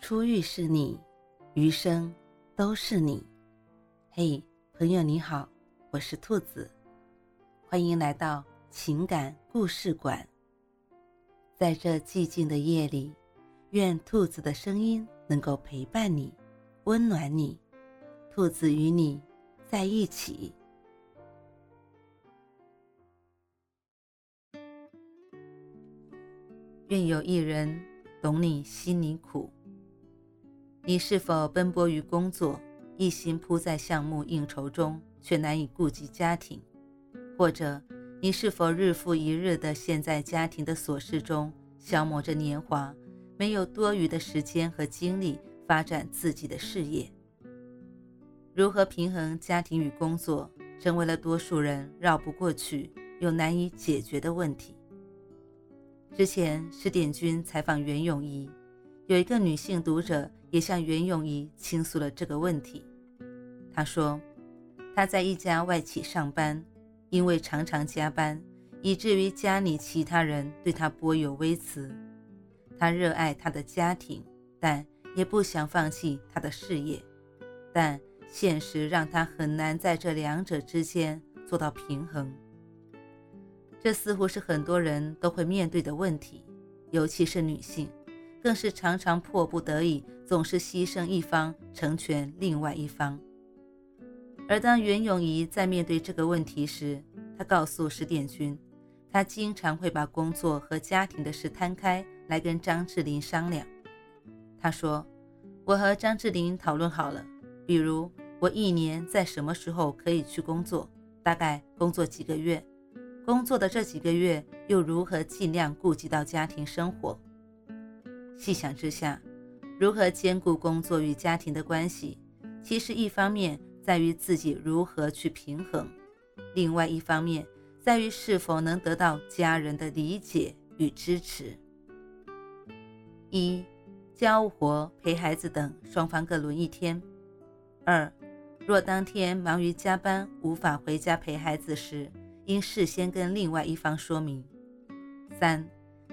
初遇是你，余生都是你。嘿，朋友你好，我是兔子，欢迎来到情感故事馆。在这寂静的夜里，愿兔子的声音能够陪伴你，温暖你。兔子与你在一起。愿有一人懂你心里苦。你是否奔波于工作，一心扑在项目应酬中，却难以顾及家庭？或者，你是否日复一日地陷在家庭的琐事中，消磨着年华，没有多余的时间和精力发展自己的事业？如何平衡家庭与工作，成为了多数人绕不过去又难以解决的问题。之前，十点君采访袁咏仪。有一个女性读者也向袁咏仪倾诉了这个问题。她说，她在一家外企上班，因为常常加班，以至于家里其他人对她颇有微词。她热爱她的家庭，但也不想放弃她的事业。但现实让她很难在这两者之间做到平衡。这似乎是很多人都会面对的问题，尤其是女性。更是常常迫不得已，总是牺牲一方成全另外一方。而当袁咏仪在面对这个问题时，她告诉石殿君，她经常会把工作和家庭的事摊开来跟张智霖商量。她说：“我和张智霖讨论好了，比如我一年在什么时候可以去工作，大概工作几个月，工作的这几个月又如何尽量顾及到家庭生活。”细想之下，如何兼顾工作与家庭的关系，其实一方面在于自己如何去平衡，另外一方面在于是否能得到家人的理解与支持。一、家务活、陪孩子等双方各轮一天；二、若当天忙于加班无法回家陪孩子时，应事先跟另外一方说明。三、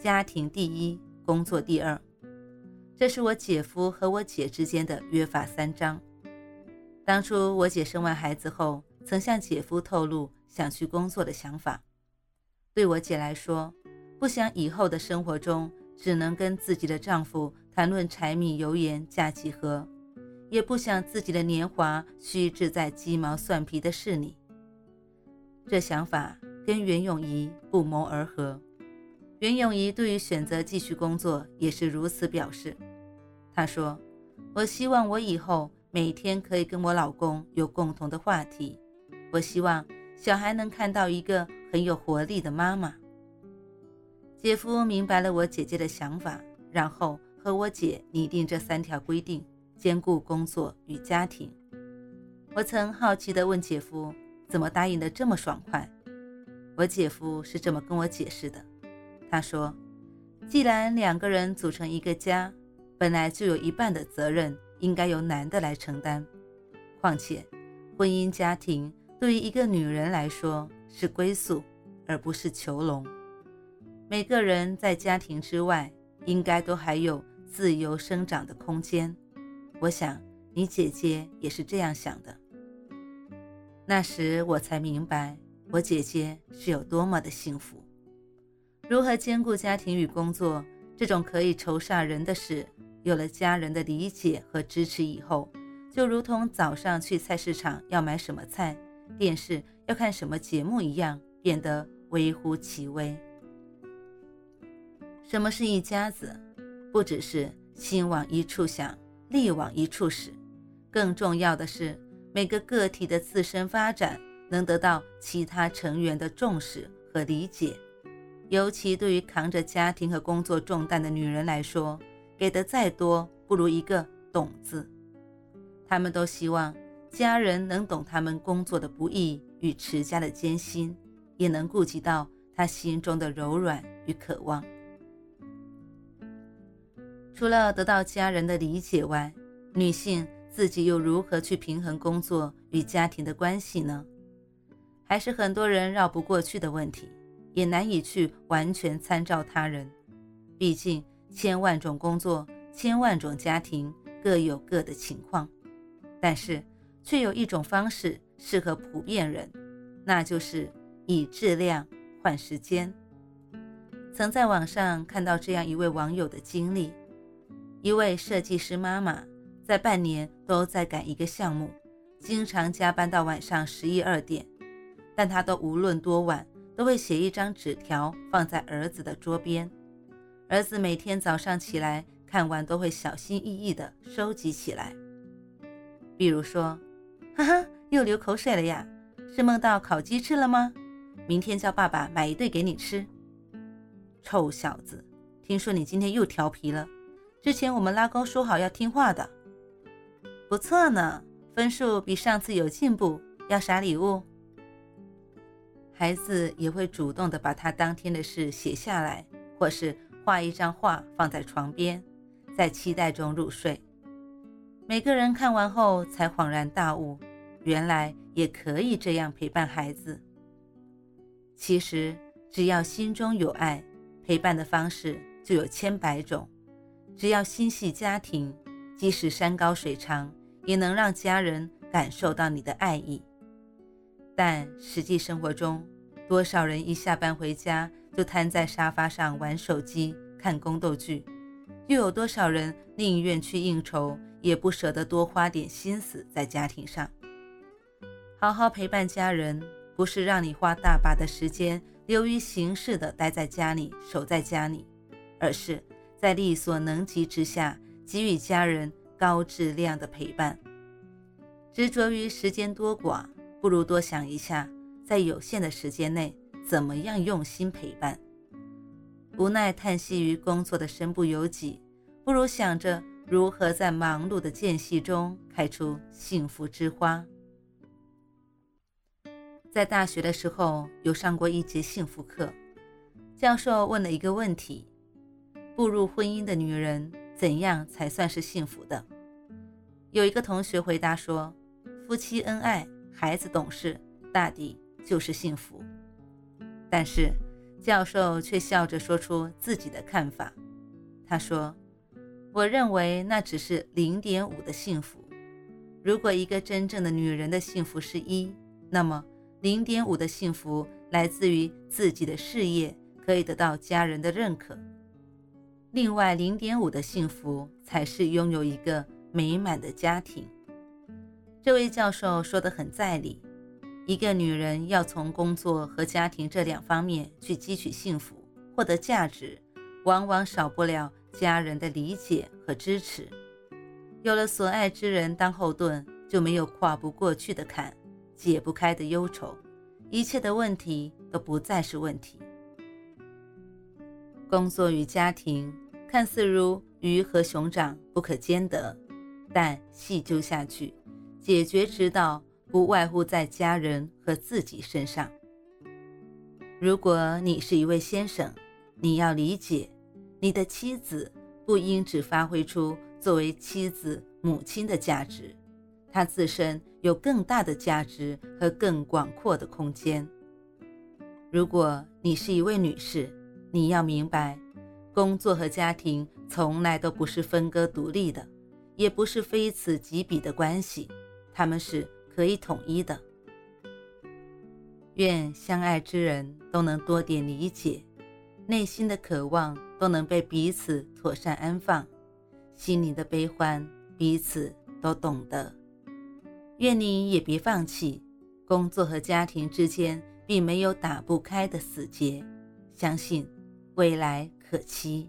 家庭第一，工作第二。这是我姐夫和我姐之间的约法三章。当初我姐生完孩子后，曾向姐夫透露想去工作的想法。对我姐来说，不想以后的生活中只能跟自己的丈夫谈论柴米油盐价几何，也不想自己的年华虚掷在鸡毛蒜皮的事里。这想法跟袁咏仪不谋而合。袁咏仪对于选择继续工作也是如此表示。她说：“我希望我以后每天可以跟我老公有共同的话题。我希望小孩能看到一个很有活力的妈妈。”姐夫明白了我姐姐的想法，然后和我姐拟定这三条规定，兼顾工作与家庭。我曾好奇地问姐夫：“怎么答应得这么爽快？”我姐夫是这么跟我解释的：“他说，既然两个人组成一个家。”本来就有一半的责任应该由男的来承担，况且婚姻家庭对于一个女人来说是归宿，而不是囚笼。每个人在家庭之外，应该都还有自由生长的空间。我想你姐姐也是这样想的。那时我才明白，我姐姐是有多么的幸福。如何兼顾家庭与工作，这种可以愁煞人的事。有了家人的理解和支持以后，就如同早上去菜市场要买什么菜，电视要看什么节目一样，变得微乎其微。什么是一家子？不只是心往一处想，力往一处使，更重要的是每个个体的自身发展能得到其他成员的重视和理解。尤其对于扛着家庭和工作重担的女人来说。给的再多，不如一个“懂”字。他们都希望家人能懂他们工作的不易与持家的艰辛，也能顾及到他心中的柔软与渴望。除了得到家人的理解外，女性自己又如何去平衡工作与家庭的关系呢？还是很多人绕不过去的问题，也难以去完全参照他人。毕竟。千万种工作千万种家庭各有各的情况，但是却有一种方式适合普遍人，那就是以质量换时间。曾在网上看到这样一位网友的经历：一位设计师妈妈在半年都在赶一个项目，经常加班到晚上十一二点，但她都无论多晚都会写一张纸条放在儿子的桌边，儿子每天早上起来看完都会小心翼翼地收集起来。比如说，哈哈，又流口水了呀，是梦到烤鸡翅了吗？明天叫爸爸买一对给你吃。臭小子，听说你今天又调皮了。之前我们拉钩说好要听话的，不错呢，分数比上次有进步。要啥礼物？孩子也会主动的把他当天的事写下来，或是画一张画放在床边，在期待中入睡。每个人看完后才恍然大悟，原来也可以这样陪伴孩子。其实只要心中有爱。陪伴的方式就有千百种，只要心系家庭，即使山高水长，也能让家人感受到你的爱意。但实际生活中，多少人一下班回家就瘫在沙发上玩手机、看宫斗剧，又有多少人宁愿去应酬，也不舍得多花点心思在家庭上？好好陪伴家人，不是让你花大把的时间。流于形式的待在家里，守在家里，而是在力所能及之下给予家人高质量的陪伴。执着于时间多寡，不如多想一下，在有限的时间内怎么样用心陪伴。无奈叹息于工作的身不由己，不如想着如何在忙碌的间隙中开出幸福之花。在大学的时候，有上过一节幸福课，教授问了一个问题：步入婚姻的女人怎样才算是幸福的？有一个同学回答说：“夫妻恩爱，孩子懂事，大抵就是幸福。”但是教授却笑着说出自己的看法，他说：“我认为那只是零点五的幸福。如果一个真正的女人的幸福是一，那么……”零点五的幸福来自于自己的事业可以得到家人的认可，另外零点五的幸福才是拥有一个美满的家庭。这位教授说得很在理，一个女人要从工作和家庭这两方面去汲取幸福、获得价值，往往少不了家人的理解和支持。有了所爱之人当后盾，就没有跨不过去的坎。解不开的忧愁，一切的问题都不再是问题。工作与家庭看似如鱼和熊掌不可兼得，但细究下去，解决之道不外乎在家人和自己身上。如果你是一位先生，你要理解，你的妻子不应只发挥出作为妻子、母亲的价值。她自身有更大的价值和更广阔的空间。如果你是一位女士，你要明白，工作和家庭从来都不是分割独立的，也不是非此即彼的关系，他们是可以统一的。愿相爱之人都能多点理解，内心的渴望都能被彼此妥善安放，心里的悲欢彼此都懂得。愿你也别放弃，工作和家庭之间并没有打不开的死结，相信未来可期。